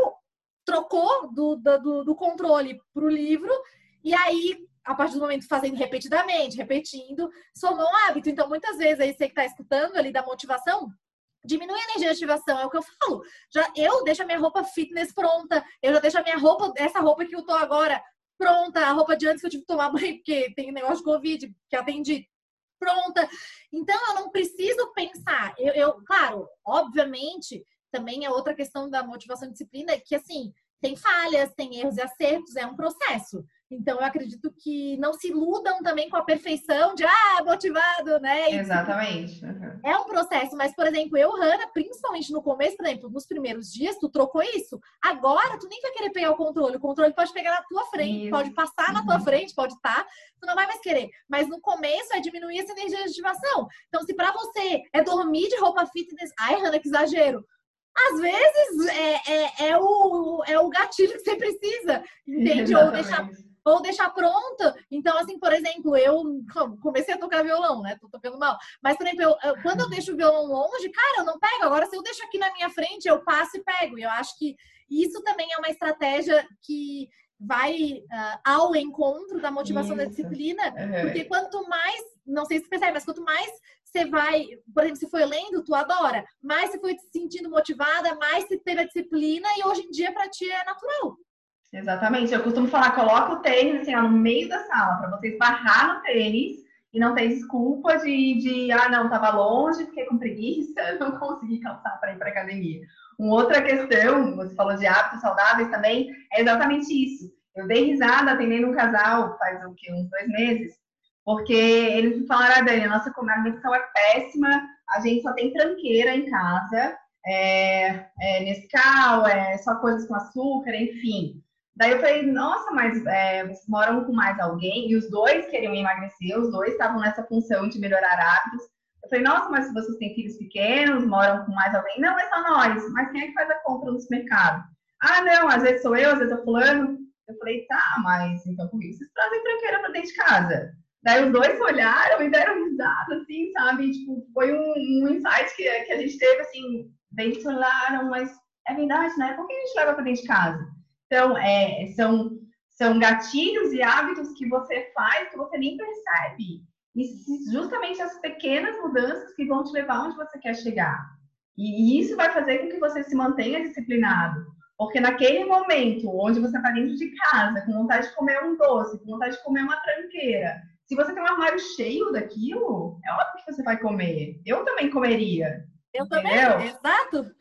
trocou do, do, do controle pro livro, e aí a partir do momento fazendo repetidamente, repetindo, somou um hábito. Então, muitas vezes, aí você que está escutando ali da motivação, diminui a energia de ativação, é o que eu falo. Já eu deixo a minha roupa fitness pronta, eu já deixo a minha roupa, essa roupa que eu tô agora pronta, a roupa de antes que eu tive que tomar banho, porque tem negócio de Covid que atendi pronta. Então, eu não preciso pensar. Eu, eu, claro, obviamente, também é outra questão da motivação e disciplina, que assim, tem falhas, tem erros e acertos, é um processo. Então, eu acredito que não se iludam também com a perfeição de, ah, motivado, né? Exatamente. Uhum. É um processo, mas, por exemplo, eu, Hanna, principalmente no começo, por exemplo, nos primeiros dias, tu trocou isso. Agora, tu nem vai querer pegar o controle. O controle pode pegar na tua frente, isso. pode passar na tua uhum. frente, pode estar. Tá, tu não vai mais querer. Mas no começo é diminuir essa energia de ativação. Então, se para você é dormir de roupa fitness, ai, Hanna, que exagero às vezes é, é, é, o, é o gatilho que você precisa, entende? Ou deixar, ou deixar pronta. Então, assim, por exemplo, eu comecei a tocar violão, né? Tô tocando mal. Mas, por exemplo, eu, quando eu deixo o violão longe, cara, eu não pego. Agora, se eu deixo aqui na minha frente, eu passo e pego. E eu acho que isso também é uma estratégia que vai uh, ao encontro da motivação isso. da disciplina, uhum. porque quanto mais, não sei se você percebe, mas quanto mais você vai, por exemplo, se foi lendo, tu adora, mais você foi se sentindo motivada, mais você teve a disciplina e hoje em dia para ti é natural. Exatamente. Eu costumo falar, coloca o tênis assim, ó, no meio da sala, para você esbarrar no tênis e não ter desculpa de, de ah, não, tava longe, fiquei com preguiça, não consegui calçar para ir para academia. Uma outra questão, você falou de hábitos saudáveis também, é exatamente isso. Eu dei risada atendendo um casal faz o quê? Uns dois meses, porque eles me falaram, ah, Dani, a nossa alimentação é péssima, a gente só tem tranqueira em casa, é, é Nescau, é só coisas com açúcar, enfim. Daí eu falei, nossa, mas é, vocês moram com mais alguém? E os dois queriam emagrecer, os dois estavam nessa função de melhorar hábitos. Eu falei, nossa, mas vocês têm filhos pequenos, moram com mais alguém? Não, é só nós. Mas quem é que faz a compra no supermercado? Ah, não, às vezes sou eu, às vezes é fulano. Eu falei, tá, mas então por que vocês trazem tranqueira pra dentro de casa? Daí os dois olharam e deram risada, assim, sabe? Tipo, foi um, um insight que, que a gente teve, assim, eles olharam, mas é verdade, né? Por que a gente leva pra dentro de casa? Então, é, são, são gatilhos e hábitos que você faz que você nem percebe. E justamente as pequenas mudanças que vão te levar onde você quer chegar. E isso vai fazer com que você se mantenha disciplinado. Porque naquele momento onde você está dentro de casa, com vontade de comer um doce, com vontade de comer uma tranqueira, se você tem um armário cheio daquilo, é óbvio que você vai comer. Eu também comeria. Eu entendeu? também, exato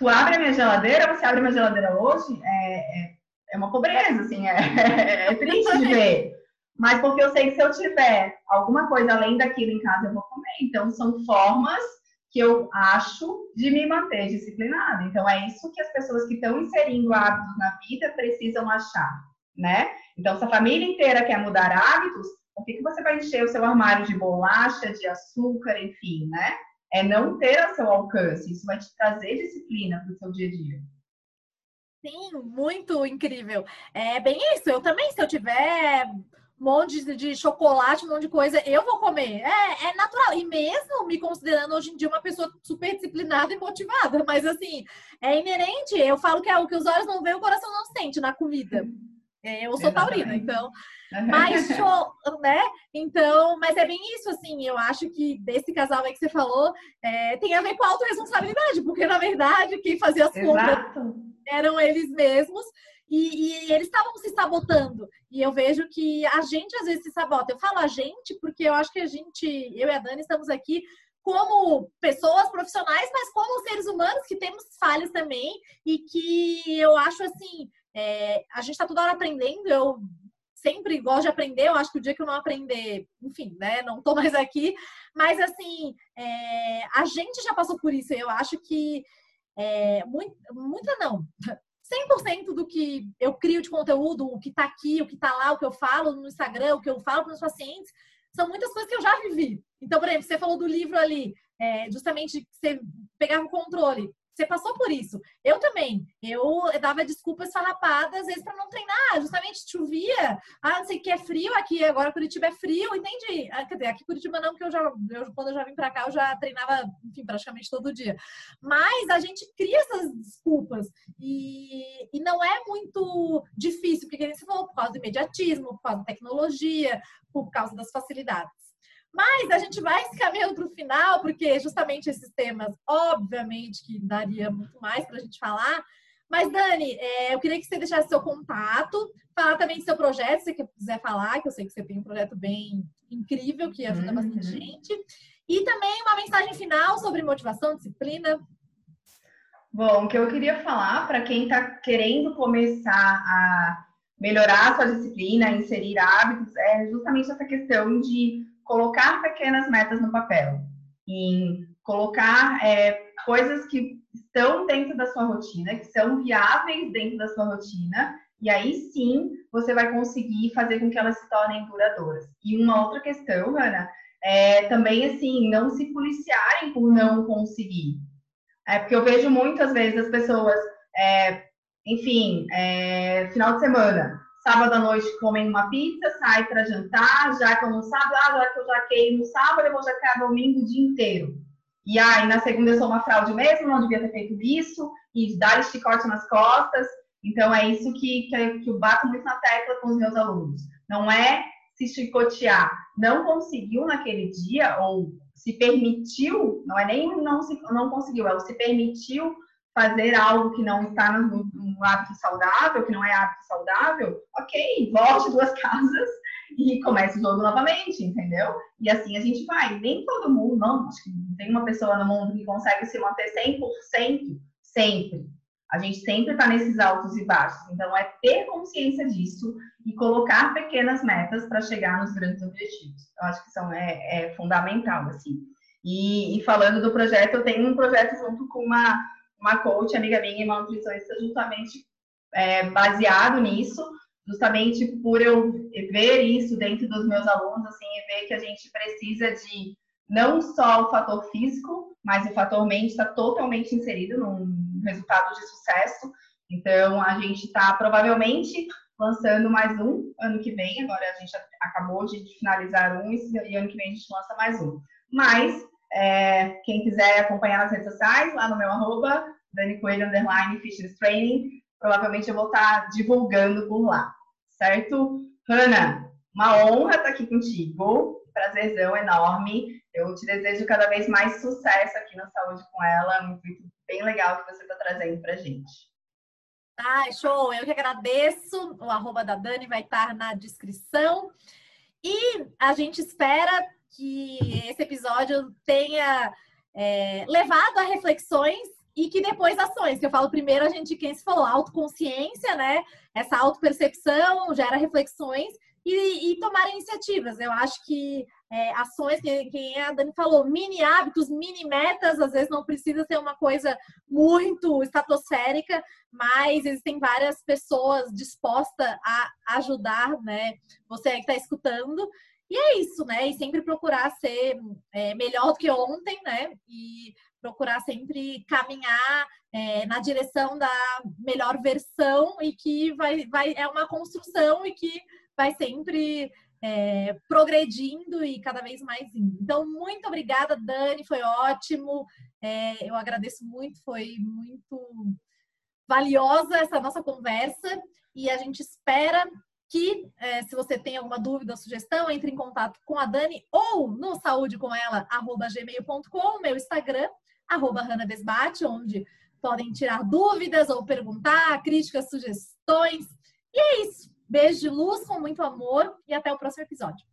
tu abre a minha geladeira, você abre a minha geladeira hoje, é, é, é uma pobreza, assim, é, é triste de ver. Mas porque eu sei que se eu tiver alguma coisa além daquilo em casa, eu vou comer. Então, são formas que eu acho de me manter disciplinada. Então, é isso que as pessoas que estão inserindo hábitos na vida precisam achar, né? Então, se a família inteira quer mudar hábitos, por que, que você vai encher o seu armário de bolacha, de açúcar, enfim, né? É não ter a seu alcance. Isso vai te trazer disciplina para o seu dia a dia. Sim, muito incrível. É bem isso. Eu também, se eu tiver um monte de chocolate, um monte de coisa, eu vou comer. É, é natural. E mesmo me considerando hoje em dia uma pessoa super disciplinada e motivada, mas assim, é inerente. Eu falo que é o que os olhos não veem, o coração não sente na comida. É, eu sou Exatamente. taurina, então. Mas show, né? Então, mas é bem isso, assim. Eu acho que desse casal aí que você falou é, tem a ver com a autorresponsabilidade, porque na verdade quem fazia as compras eram eles mesmos. E, e, eles estavam se sabotando. E eu vejo que a gente às vezes se sabota. Eu falo a gente porque eu acho que a gente, eu e a Dani, estamos aqui como pessoas profissionais, mas como seres humanos que temos falhas também e que eu acho assim é, a gente está toda hora aprendendo, eu sempre gosto de aprender, eu acho que o dia que eu não aprender, enfim, né, não tô mais aqui, mas assim, é, a gente já passou por isso, eu acho que é, muito, muita não, 100% do que eu crio de conteúdo, o que tá aqui, o que tá lá, o que eu falo no Instagram, o que eu falo para os pacientes, são muitas coisas que eu já vivi. Então, por exemplo, você falou do livro ali, é, justamente você pegava o controle. Você passou por isso. Eu também. Eu dava desculpas farrapadas, às vezes, para não treinar. Justamente chovia. Ah, não sei que é frio aqui. Agora Curitiba é frio, entendi. Ah, quer dizer, aqui Curitiba não, porque eu já, eu, quando eu já vim para cá, eu já treinava, enfim, praticamente todo dia. Mas a gente cria essas desculpas. E, e não é muito difícil, porque você falou, por causa do imediatismo, por causa da tecnologia, por causa das facilidades. Mas a gente vai caminhando para o final, porque justamente esses temas, obviamente, que daria muito mais para a gente falar. Mas, Dani, é, eu queria que você deixasse seu contato, falar também do seu projeto, se você quiser falar, que eu sei que você tem um projeto bem incrível, que ajuda uhum. bastante gente. E também uma mensagem final sobre motivação, disciplina. Bom, o que eu queria falar para quem está querendo começar a melhorar a sua disciplina, inserir hábitos, é justamente essa questão de colocar pequenas metas no papel, em colocar é, coisas que estão dentro da sua rotina, que são viáveis dentro da sua rotina, e aí sim você vai conseguir fazer com que elas se tornem duradouras. E uma outra questão, Ana, é também assim, não se policiarem por não conseguir. É porque eu vejo muitas vezes as pessoas, é, enfim, é, final de semana, sábado à noite comem uma pizza, sai para jantar, já que eu no sábado, ah, já que eu jaquei no sábado, eu vou jaquear domingo o dia inteiro. E aí, na segunda eu sou uma fraude mesmo, não devia ter feito isso, e dar chicote nas costas. Então, é isso que, que, que eu bato muito na tecla com os meus alunos. Não é se chicotear. Não conseguiu naquele dia, ou se permitiu, não é nem não, se, não conseguiu, é o se permitiu fazer algo que não está no, hábito saudável, que não é hábito saudável, ok, volte duas casas e comece o jogo novamente, entendeu? E assim a gente vai. Nem todo mundo, não, acho que tem uma pessoa no mundo que consegue se manter 100% sempre. A gente sempre está nesses altos e baixos. Então, é ter consciência disso e colocar pequenas metas para chegar nos grandes objetivos. Eu acho que são, é, é fundamental, assim. E, e, falando do projeto, eu tenho um projeto junto com uma, uma coach, amiga minha uma nutricionista, justamente é, baseado nisso, justamente por eu ver isso dentro dos meus alunos, assim, e ver que a gente precisa de não só o fator físico, mas o fator mente está totalmente inserido num resultado de sucesso. Então, a gente está provavelmente lançando mais um ano que vem. Agora a gente acabou de finalizar um e ano que vem a gente lança mais um. Mas, é, quem quiser acompanhar nas redes sociais, lá no meu arroba, Dani Coelho, underline, Fitness Training, provavelmente eu vou estar divulgando por lá, certo? Hanna, uma honra estar aqui contigo, prazerzão enorme. Eu te desejo cada vez mais sucesso aqui na Saúde com ela, intuito bem legal que você está trazendo para gente. Ah, show! Eu que agradeço. O arroba da Dani vai estar na descrição. E a gente espera que esse episódio tenha é, levado a reflexões e que depois ações. Eu falo primeiro, a gente, quem se falou, autoconsciência, né? Essa autopercepção gera reflexões e, e tomar iniciativas. Eu acho que é, ações, que, que a Dani falou, mini hábitos, mini metas, às vezes não precisa ser uma coisa muito estratosférica, mas existem várias pessoas dispostas a ajudar, né? Você que está escutando. E é isso, né? E sempre procurar ser é, melhor do que ontem, né? E procurar sempre caminhar é, na direção da melhor versão e que vai, vai é uma construção e que vai sempre é, progredindo e cada vez mais indo. Então, muito obrigada, Dani, foi ótimo. É, eu agradeço muito, foi muito valiosa essa nossa conversa e a gente espera que, é, se você tem alguma dúvida ou sugestão, entre em contato com a Dani ou no saúde com ela, arroba gmail.com, meu Instagram, arroba onde podem tirar dúvidas ou perguntar, críticas, sugestões. E é isso. Beijo de luz, com muito amor e até o próximo episódio.